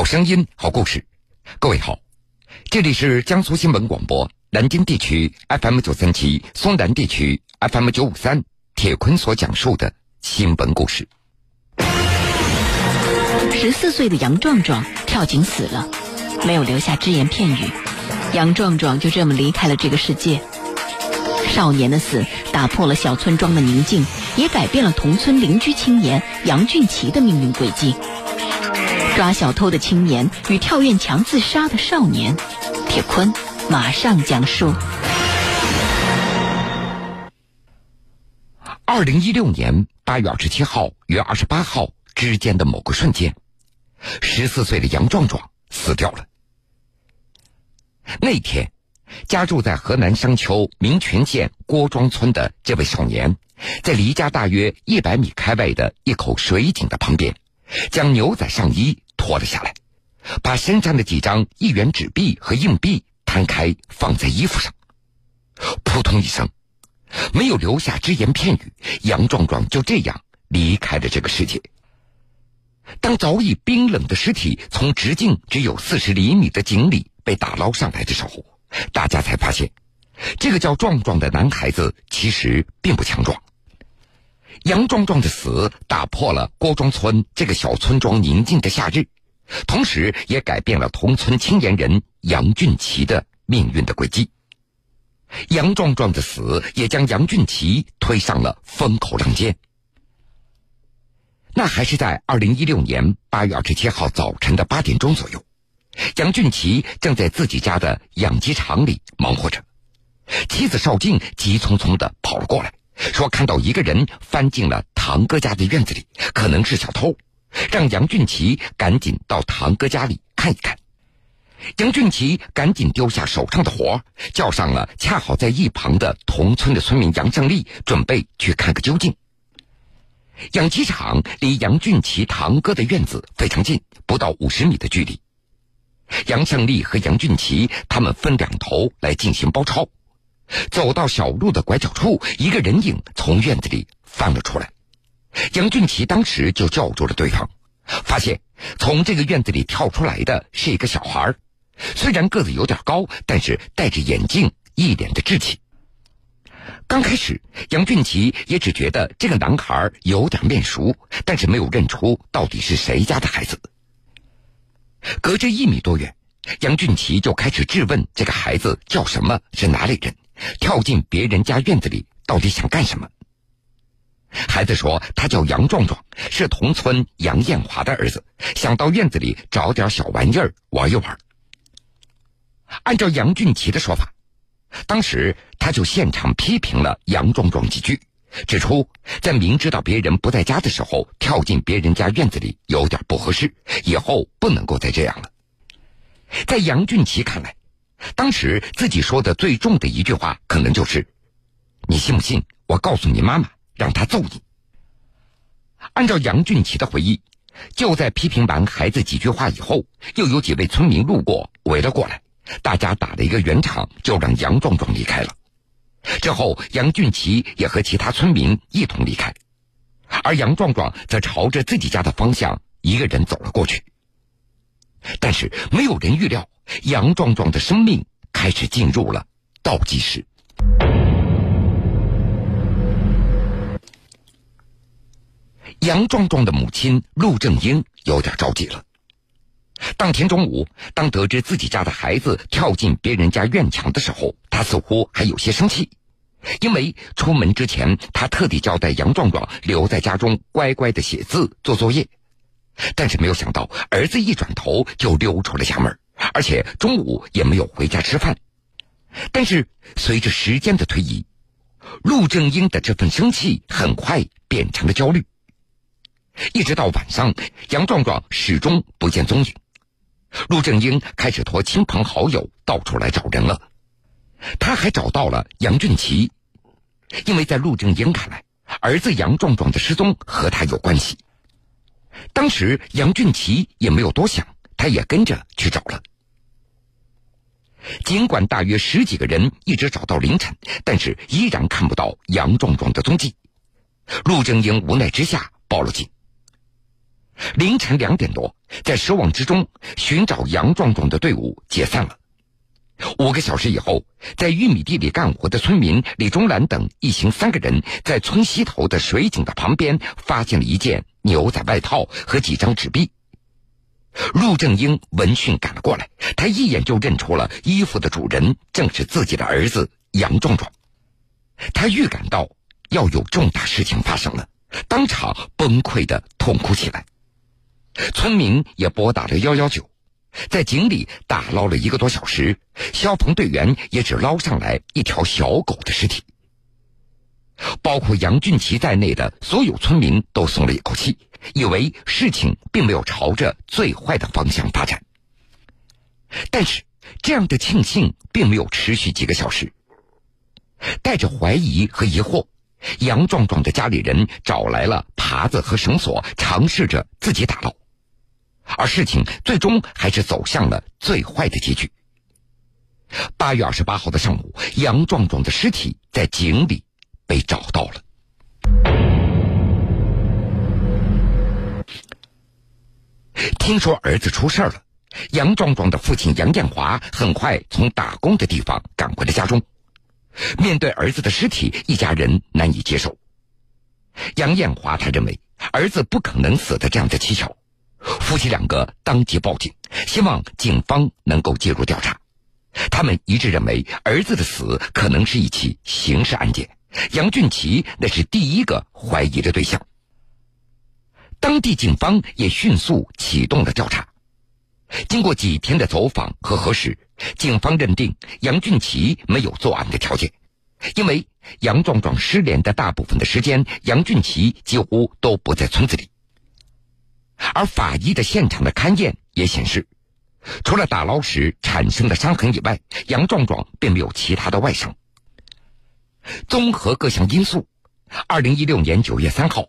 好声音，好故事。各位好，这里是江苏新闻广播南京地区 FM 九三七、松南地区 FM 九五三。铁坤所讲述的新闻故事。十四岁的杨壮壮跳井死了，没有留下只言片语，杨壮壮就这么离开了这个世界。少年的死打破了小村庄的宁静，也改变了同村邻居青年杨俊奇的命运轨迹。抓小偷的青年与跳院墙自杀的少年，铁坤马上讲述。二零一六年八月二十七号与二十八号之间的某个瞬间，十四岁的杨壮壮死掉了。那天，家住在河南商丘民权县郭庄村的这位少年，在离家大约一百米开外的一口水井的旁边。将牛仔上衣脱了下来，把身上的几张一元纸币和硬币摊开放在衣服上，扑通一声，没有留下只言片语，杨壮壮就这样离开了这个世界。当早已冰冷的尸体从直径只有四十厘米的井里被打捞上来的时候，大家才发现，这个叫壮壮的男孩子其实并不强壮。杨壮壮的死打破了郭庄村这个小村庄宁静的夏日，同时也改变了同村青年人杨俊奇的命运的轨迹。杨壮壮的死也将杨俊奇推上了风口浪尖。那还是在二零一六年八月二十七号早晨的八点钟左右，杨俊奇正在自己家的养鸡场里忙活着，妻子邵静急匆匆的跑了过来。说看到一个人翻进了堂哥家的院子里，可能是小偷，让杨俊奇赶紧到堂哥家里看一看。杨俊奇赶紧丢下手上的活，叫上了恰好在一旁的同村的村民杨胜利，准备去看个究竟。养鸡场离杨俊奇堂哥的院子非常近，不到五十米的距离。杨胜利和杨俊奇他们分两头来进行包抄。走到小路的拐角处，一个人影从院子里翻了出来。杨俊奇当时就叫住了对方，发现从这个院子里跳出来的是一个小孩儿，虽然个子有点高，但是戴着眼镜，一脸的稚气。刚开始，杨俊奇也只觉得这个男孩有点面熟，但是没有认出到底是谁家的孩子。隔着一米多远，杨俊奇就开始质问这个孩子叫什么，是哪里人。跳进别人家院子里，到底想干什么？孩子说他叫杨壮壮，是同村杨艳华的儿子，想到院子里找点小玩意儿玩一玩。按照杨俊奇的说法，当时他就现场批评了杨壮壮几句，指出在明知道别人不在家的时候跳进别人家院子里有点不合适，以后不能够再这样了。在杨俊奇看来。当时自己说的最重的一句话，可能就是：“你信不信？我告诉你妈妈，让他揍你。”按照杨俊奇的回忆，就在批评完孩子几句话以后，又有几位村民路过围了过来，大家打了一个圆场，就让杨壮壮离开了。之后，杨俊奇也和其他村民一同离开，而杨壮壮则朝着自己家的方向一个人走了过去。但是，没有人预料。杨壮壮的生命开始进入了倒计时。杨壮壮的母亲陆正英有点着急了。当天中午，当得知自己家的孩子跳进别人家院墙的时候，他似乎还有些生气，因为出门之前他特地交代杨壮壮留在家中乖乖的写字做作业，但是没有想到儿子一转头就溜出了家门。而且中午也没有回家吃饭，但是随着时间的推移，陆正英的这份生气很快变成了焦虑。一直到晚上，杨壮壮始终不见踪影，陆正英开始托亲朋好友到处来找人了。他还找到了杨俊奇，因为在陆正英看来，儿子杨壮壮的失踪和他有关系。当时杨俊奇也没有多想，他也跟着去找了。尽管大约十几个人一直找到凌晨，但是依然看不到杨壮壮的踪迹。陆正英无奈之下报了警。凌晨两点多，在失望之中，寻找杨壮壮的队伍解散了。五个小时以后，在玉米地里干活的村民李忠兰等一行三个人，在村西头的水井的旁边发现了一件牛仔外套和几张纸币。陆正英闻讯赶了过来，他一眼就认出了衣服的主人正是自己的儿子杨壮壮。他预感到要有重大事情发生了，当场崩溃的痛哭起来。村民也拨打了幺幺九，在井里打捞了一个多小时，消防队员也只捞上来一条小狗的尸体。包括杨俊奇在内的所有村民都松了一口气，以为事情并没有朝着最坏的方向发展。但是，这样的庆幸并没有持续几个小时。带着怀疑和疑惑，杨壮壮的家里人找来了耙子和绳索，尝试着自己打捞。而事情最终还是走向了最坏的结局。八月二十八号的上午，杨壮壮的尸体在井里被找到了。听说儿子出事了，杨壮壮的父亲杨建华很快从打工的地方赶回了家中。面对儿子的尸体，一家人难以接受。杨艳华他认为儿子不可能死的这样的蹊跷。夫妻两个当即报警，希望警方能够介入调查。他们一致认为儿子的死可能是一起刑事案件，杨俊奇那是第一个怀疑的对象。当地警方也迅速启动了调查。经过几天的走访和核实，警方认定杨俊奇没有作案的条件，因为杨壮壮失联的大部分的时间，杨俊奇几乎都不在村子里。而法医的现场的勘验也显示，除了打捞时产生的伤痕以外，杨壮壮并没有其他的外伤。综合各项因素，二零一六年九月三号，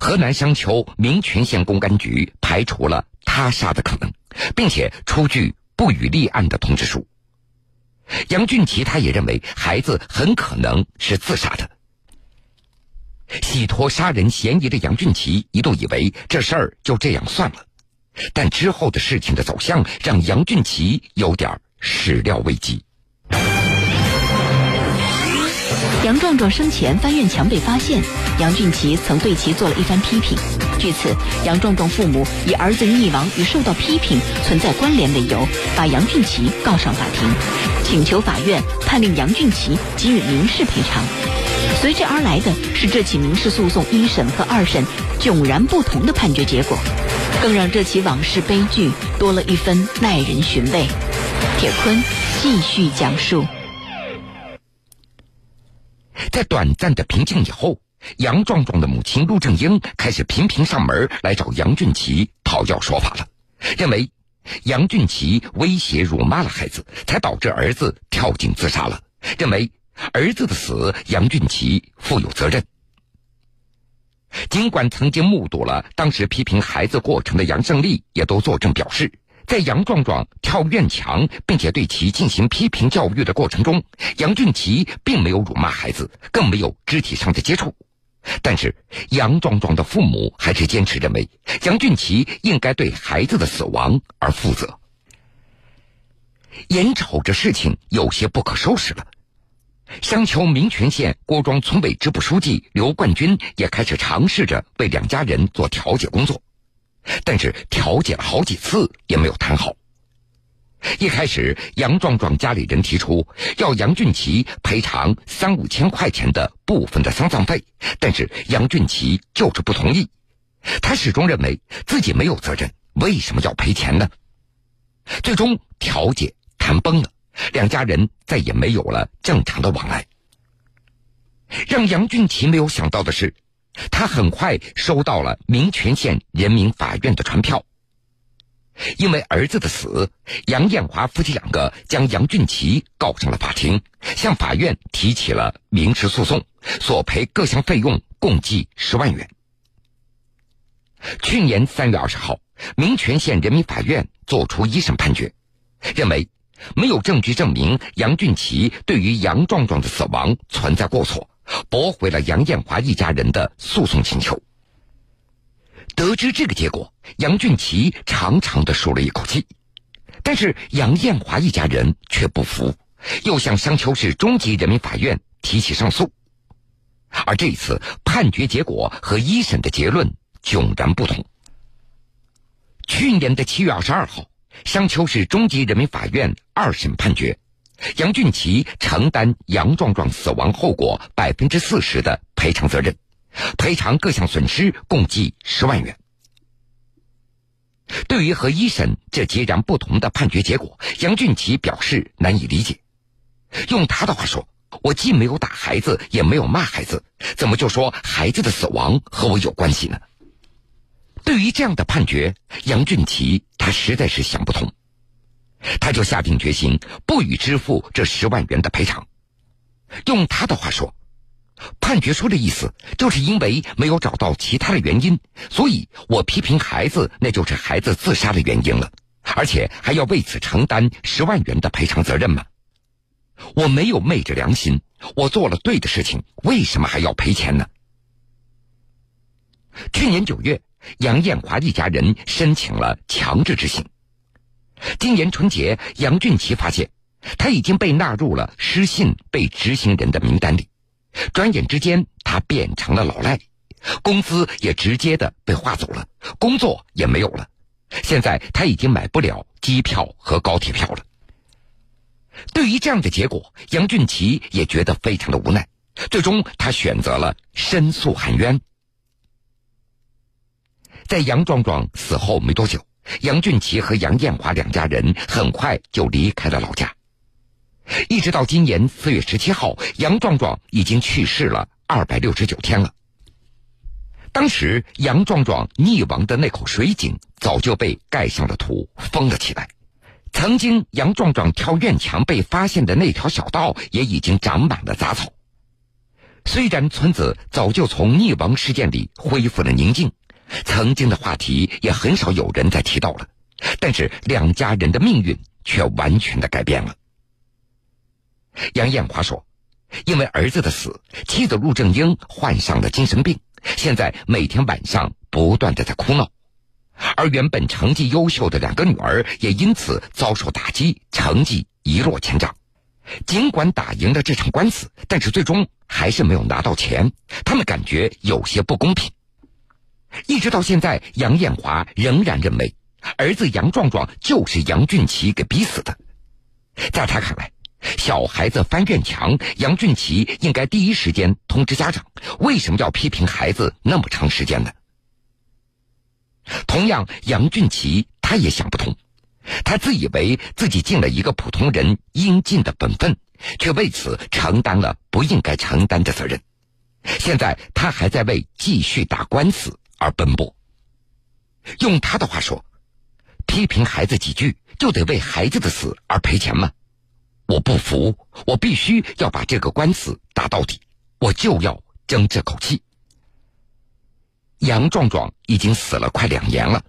河南商丘民权县公安局排除了他杀的可能，并且出具不予立案的通知书。杨俊奇他也认为孩子很可能是自杀的。洗脱杀人嫌疑的杨俊奇一度以为这事儿就这样算了，但之后的事情的走向让杨俊奇有点始料未及。杨壮壮生前翻院墙被发现，杨俊奇曾对其做了一番批评。据此，杨壮壮父母以儿子溺亡与受到批评存在关联为由，把杨俊奇告上法庭，请求法院判令杨俊奇给予民事赔偿。随之而来的是这起民事诉讼一审和二审迥然不同的判决结果，更让这起往事悲剧多了一分耐人寻味。铁坤继续讲述，在短暂的平静以后，杨壮壮的母亲陆正英开始频频上门来找杨俊奇讨要说法了，认为杨俊奇威胁辱骂了孩子，才导致儿子跳井自杀了，认为。儿子的死，杨俊奇负有责任。尽管曾经目睹了当时批评孩子过程的杨胜利，也都作证表示，在杨壮壮跳院墙并且对其进行批评教育的过程中，杨俊奇并没有辱骂孩子，更没有肢体上的接触。但是，杨壮壮的父母还是坚持认为，杨俊奇应该对孩子的死亡而负责。眼瞅着事情有些不可收拾了。商丘民权县郭庄村委支部书记刘冠军也开始尝试着为两家人做调解工作，但是调解了好几次也没有谈好。一开始，杨壮壮家里人提出要杨俊奇赔偿三五千块钱的部分的丧葬费，但是杨俊奇就是不同意，他始终认为自己没有责任，为什么要赔钱呢？最终调解谈崩了。两家人再也没有了正常的往来。让杨俊奇没有想到的是，他很快收到了民权县人民法院的传票。因为儿子的死，杨艳华夫妻两个将杨俊奇告上了法庭，向法院提起了民事诉讼，索赔各项费用共计十万元。去年三月二十号，民权县人民法院作出一审判决，认为。没有证据证明杨俊奇对于杨壮壮的死亡存在过错，驳回了杨艳华一家人的诉讼请求。得知这个结果，杨俊奇长长的舒了一口气。但是杨艳华一家人却不服，又向商丘市中级人民法院提起上诉。而这一次判决结果和一审的结论迥然不同。去年的七月二十二号，商丘市中级人民法院二审判决，杨俊奇承担杨壮壮死亡后果百分之四十的赔偿责任，赔偿各项损失共计十万元。对于和一审这截然不同的判决结果，杨俊奇表示难以理解。用他的话说：“我既没有打孩子，也没有骂孩子，怎么就说孩子的死亡和我有关系呢？”对于这样的判决，杨俊奇他实在是想不通，他就下定决心不予支付这十万元的赔偿。用他的话说。判决书的意思，就是因为没有找到其他的原因，所以我批评孩子，那就是孩子自杀的原因了，而且还要为此承担十万元的赔偿责任吗？我没有昧着良心，我做了对的事情，为什么还要赔钱呢？去年九月，杨艳华一家人申请了强制执行。今年春节，杨俊奇发现他已经被纳入了失信被执行人的名单里。转眼之间，他变成了老赖，工资也直接的被划走了，工作也没有了。现在他已经买不了机票和高铁票了。对于这样的结果，杨俊奇也觉得非常的无奈。最终，他选择了申诉喊冤。在杨壮壮死后没多久，杨俊奇和杨艳华两家人很快就离开了老家。一直到今年四月十七号，杨壮壮已经去世了二百六十九天了。当时杨壮壮溺亡的那口水井早就被盖上了土，封了起来。曾经杨壮壮跳院墙被发现的那条小道也已经长满了杂草。虽然村子早就从溺亡事件里恢复了宁静，曾经的话题也很少有人再提到了，但是两家人的命运却完全的改变了。杨艳华说：“因为儿子的死，妻子陆正英患上了精神病，现在每天晚上不断的在哭闹，而原本成绩优秀的两个女儿也因此遭受打击，成绩一落千丈。尽管打赢了这场官司，但是最终还是没有拿到钱，他们感觉有些不公平。一直到现在，杨艳华仍然认为儿子杨壮壮就是杨俊奇给逼死的，在他看来。”小孩子翻院墙，杨俊奇应该第一时间通知家长。为什么要批评孩子那么长时间呢？同样，杨俊奇他也想不通，他自以为自己尽了一个普通人应尽的本分，却为此承担了不应该承担的责任。现在他还在为继续打官司而奔波。用他的话说，批评孩子几句就得为孩子的死而赔钱吗？我不服，我必须要把这个官司打到底，我就要争这口气。杨壮壮已经死了快两年了，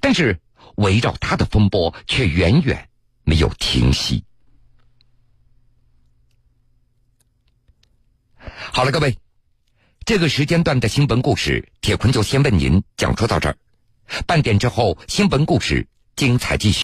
但是围绕他的风波却远远没有停息。好了，各位，这个时间段的新闻故事，铁坤就先为您讲述到这儿。半点之后，新闻故事精彩继续。